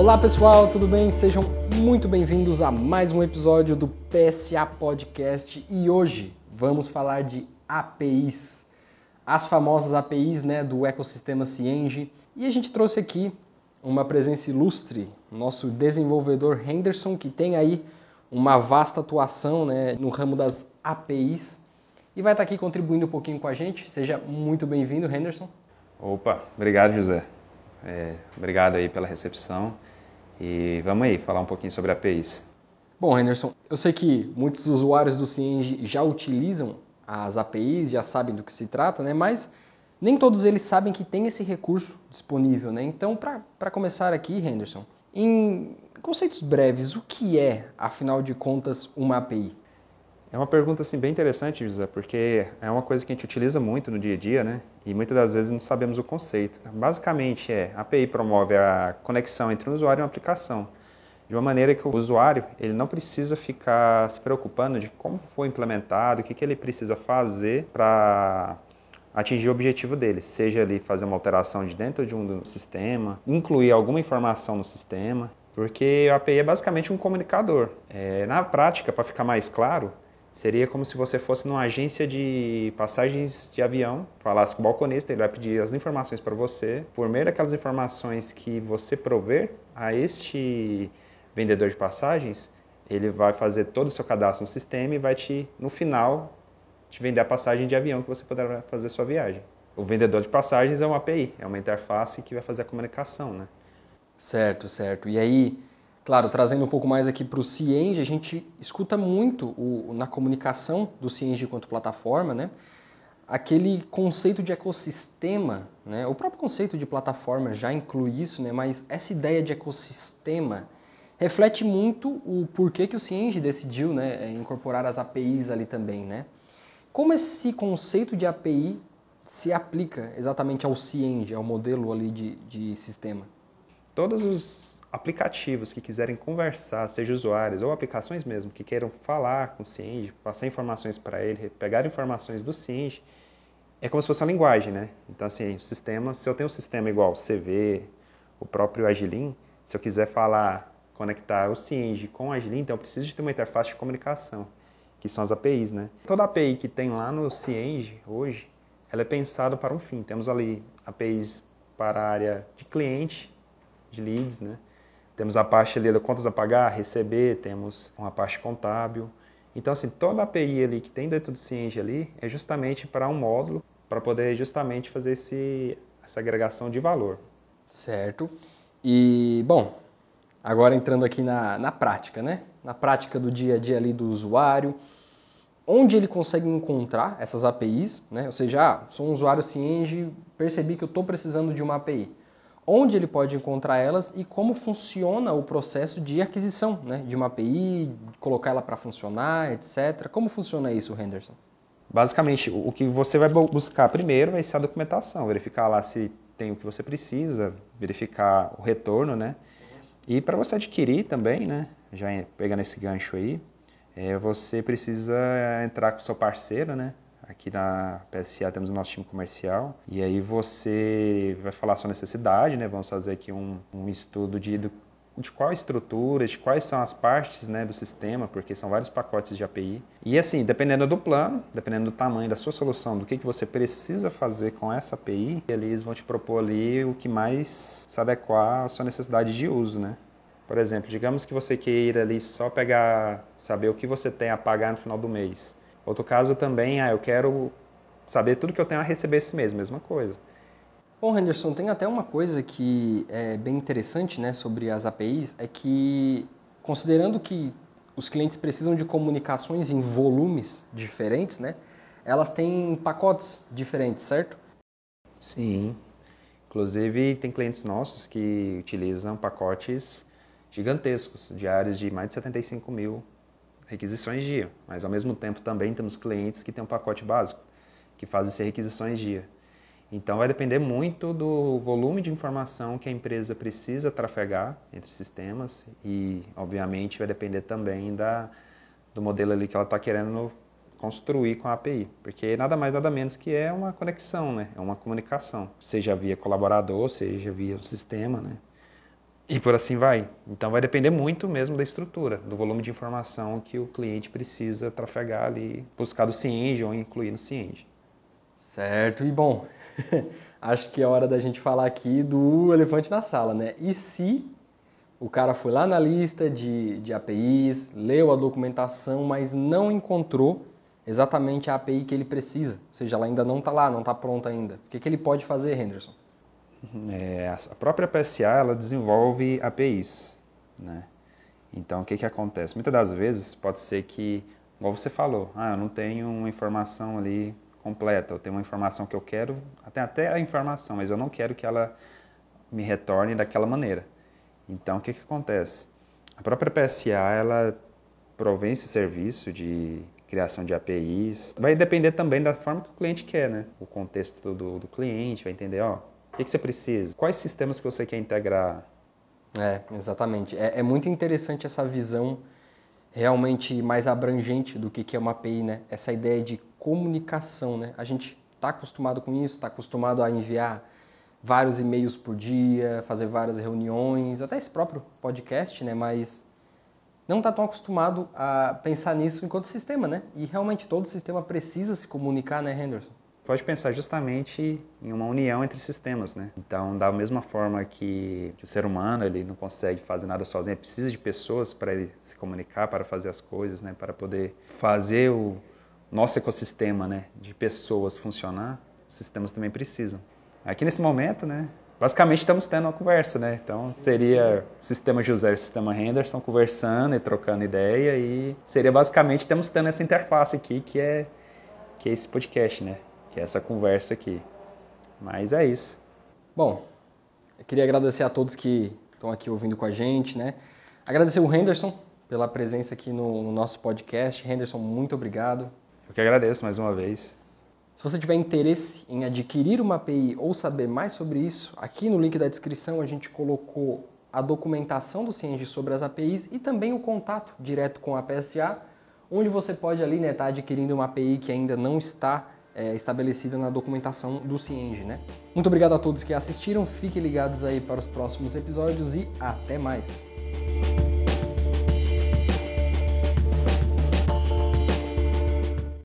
Olá pessoal, tudo bem? Sejam muito bem-vindos a mais um episódio do PSA Podcast e hoje vamos falar de APIs, as famosas APIs né, do ecossistema Cienge e a gente trouxe aqui uma presença ilustre, nosso desenvolvedor Henderson, que tem aí uma vasta atuação né, no ramo das APIs e vai estar aqui contribuindo um pouquinho com a gente. Seja muito bem-vindo, Henderson. Opa, obrigado, José. É, obrigado aí pela recepção e vamos aí falar um pouquinho sobre APIs. Bom, Henderson, eu sei que muitos usuários do Cienge já utilizam as APIs, já sabem do que se trata, né? Mas nem todos eles sabem que tem esse recurso disponível, né? Então, para começar aqui, Henderson, em conceitos breves, o que é, afinal de contas, uma API? É uma pergunta assim bem interessante, José, porque é uma coisa que a gente utiliza muito no dia a dia, né? E muitas das vezes não sabemos o conceito. Basicamente é, a API promove a conexão entre um usuário e uma aplicação, de uma maneira que o usuário ele não precisa ficar se preocupando de como foi implementado, o que, que ele precisa fazer para atingir o objetivo dele, seja ali fazer uma alteração de dentro de um sistema, incluir alguma informação no sistema, porque a API é basicamente um comunicador. É, na prática, para ficar mais claro, Seria como se você fosse numa agência de passagens de avião, falasse com o balconista, ele vai pedir as informações para você. Por meio daquelas informações que você prover a este vendedor de passagens, ele vai fazer todo o seu cadastro no sistema e vai te, no final, te vender a passagem de avião que você poderá fazer sua viagem. O vendedor de passagens é uma API, é uma interface que vai fazer a comunicação, né? Certo, certo. E aí, Claro, trazendo um pouco mais aqui para o Cienge, a gente escuta muito o, na comunicação do Cienge quanto plataforma, né? Aquele conceito de ecossistema, né? O próprio conceito de plataforma já inclui isso, né? Mas essa ideia de ecossistema reflete muito o porquê que o Cienge decidiu, né, é, incorporar as APIs ali também, né? Como esse conceito de API se aplica exatamente ao Cienge, ao modelo ali de, de sistema? Todos os aplicativos que quiserem conversar, seja usuários ou aplicações mesmo, que queiram falar com o Cienge, passar informações para ele, pegar informações do Cienge, é como se fosse uma linguagem, né? Então, assim, o sistema, se eu tenho um sistema igual o CV, o próprio Agilin, se eu quiser falar, conectar o Cienge com o Agilin, então eu preciso de ter uma interface de comunicação, que são as APIs, né? Toda API que tem lá no Cienge hoje, ela é pensada para um fim. Temos ali APIs para a área de cliente, de leads, né? Temos a parte ali de contas a pagar, receber, temos uma parte contábil. Então, assim, toda a API ali que tem dentro do Cienge ali é justamente para um módulo, para poder justamente fazer esse, essa agregação de valor. Certo. E, bom, agora entrando aqui na, na prática, né? Na prática do dia a dia ali do usuário, onde ele consegue encontrar essas APIs, né? Ou seja, ah, sou um usuário Cienge, percebi que eu estou precisando de uma API onde ele pode encontrar elas e como funciona o processo de aquisição né, de uma API, colocar ela para funcionar, etc. Como funciona isso, Henderson? Basicamente, o que você vai buscar primeiro vai ser a documentação, verificar lá se tem o que você precisa, verificar o retorno, né? E para você adquirir também, né? Já pegando esse gancho aí, é, você precisa entrar com o seu parceiro, né? Aqui na PSA temos o nosso time comercial e aí você vai falar a sua necessidade, né? Vamos fazer aqui um, um estudo de, de qual estrutura, de quais são as partes né, do sistema, porque são vários pacotes de API. E assim, dependendo do plano, dependendo do tamanho da sua solução, do que, que você precisa fazer com essa API, eles vão te propor ali o que mais se adequar à sua necessidade de uso, né? Por exemplo, digamos que você queira ali só pegar, saber o que você tem a pagar no final do mês. Outro caso também, ah, eu quero saber tudo que eu tenho a receber esse mês, mesma coisa. Bom, Henderson, tem até uma coisa que é bem interessante né, sobre as APIs, é que, considerando que os clientes precisam de comunicações em volumes diferentes, né, elas têm pacotes diferentes, certo? Sim. Inclusive, tem clientes nossos que utilizam pacotes gigantescos, de áreas de mais de 75 mil requisições dia, mas ao mesmo tempo também temos clientes que têm um pacote básico, que fazem ser requisições dia. Então vai depender muito do volume de informação que a empresa precisa trafegar entre sistemas e, obviamente, vai depender também da, do modelo ali que ela está querendo construir com a API, porque nada mais nada menos que é uma conexão, né? É uma comunicação, seja via colaborador, seja via sistema, né? E por assim vai. Então vai depender muito mesmo da estrutura, do volume de informação que o cliente precisa trafegar ali, buscar do CIENG ou incluir no CIENG. Certo, e bom, acho que é hora da gente falar aqui do elefante na sala, né? E se o cara foi lá na lista de, de APIs, leu a documentação, mas não encontrou exatamente a API que ele precisa, ou seja, ela ainda não está lá, não está pronta ainda. O que, que ele pode fazer, Henderson? É, a própria PSA ela desenvolve APIs, né? Então o que, que acontece? Muitas das vezes pode ser que, igual você falou, ah, eu não tenho uma informação ali completa, eu tenho uma informação que eu quero, até até a informação, mas eu não quero que ela me retorne daquela maneira. Então o que, que acontece? A própria PSA ela provém esse serviço de criação de APIs. Vai depender também da forma que o cliente quer, né? O contexto do, do cliente, vai entender, ó, que, que você precisa? Quais sistemas que você quer integrar? É, exatamente. É, é muito interessante essa visão realmente mais abrangente do que, que é uma API, né? Essa ideia de comunicação, né? A gente está acostumado com isso, está acostumado a enviar vários e-mails por dia, fazer várias reuniões, até esse próprio podcast, né? Mas não está tão acostumado a pensar nisso enquanto sistema, né? E realmente todo sistema precisa se comunicar, né, Henderson? Pode pensar justamente em uma união entre sistemas, né? Então, da mesma forma que, que o ser humano ele não consegue fazer nada sozinho, ele precisa de pessoas para ele se comunicar, para fazer as coisas, né? Para poder fazer o nosso ecossistema, né? De pessoas funcionar, os sistemas também precisam. Aqui nesse momento, né? Basicamente estamos tendo uma conversa, né? Então seria o sistema José e o sistema Henderson conversando e trocando ideia e seria basicamente estamos tendo essa interface aqui que é que é esse podcast, né? Que é essa conversa aqui. Mas é isso. Bom, eu queria agradecer a todos que estão aqui ouvindo com a gente, né? Agradecer o Henderson pela presença aqui no, no nosso podcast. Henderson, muito obrigado. Eu que agradeço mais uma vez. Se você tiver interesse em adquirir uma API ou saber mais sobre isso, aqui no link da descrição a gente colocou a documentação do Cienge sobre as APIs e também o contato direto com a PSA, onde você pode ali estar né, tá adquirindo uma API que ainda não está é, estabelecida na documentação do Cienge, né? Muito obrigado a todos que assistiram, fiquem ligados aí para os próximos episódios e até mais!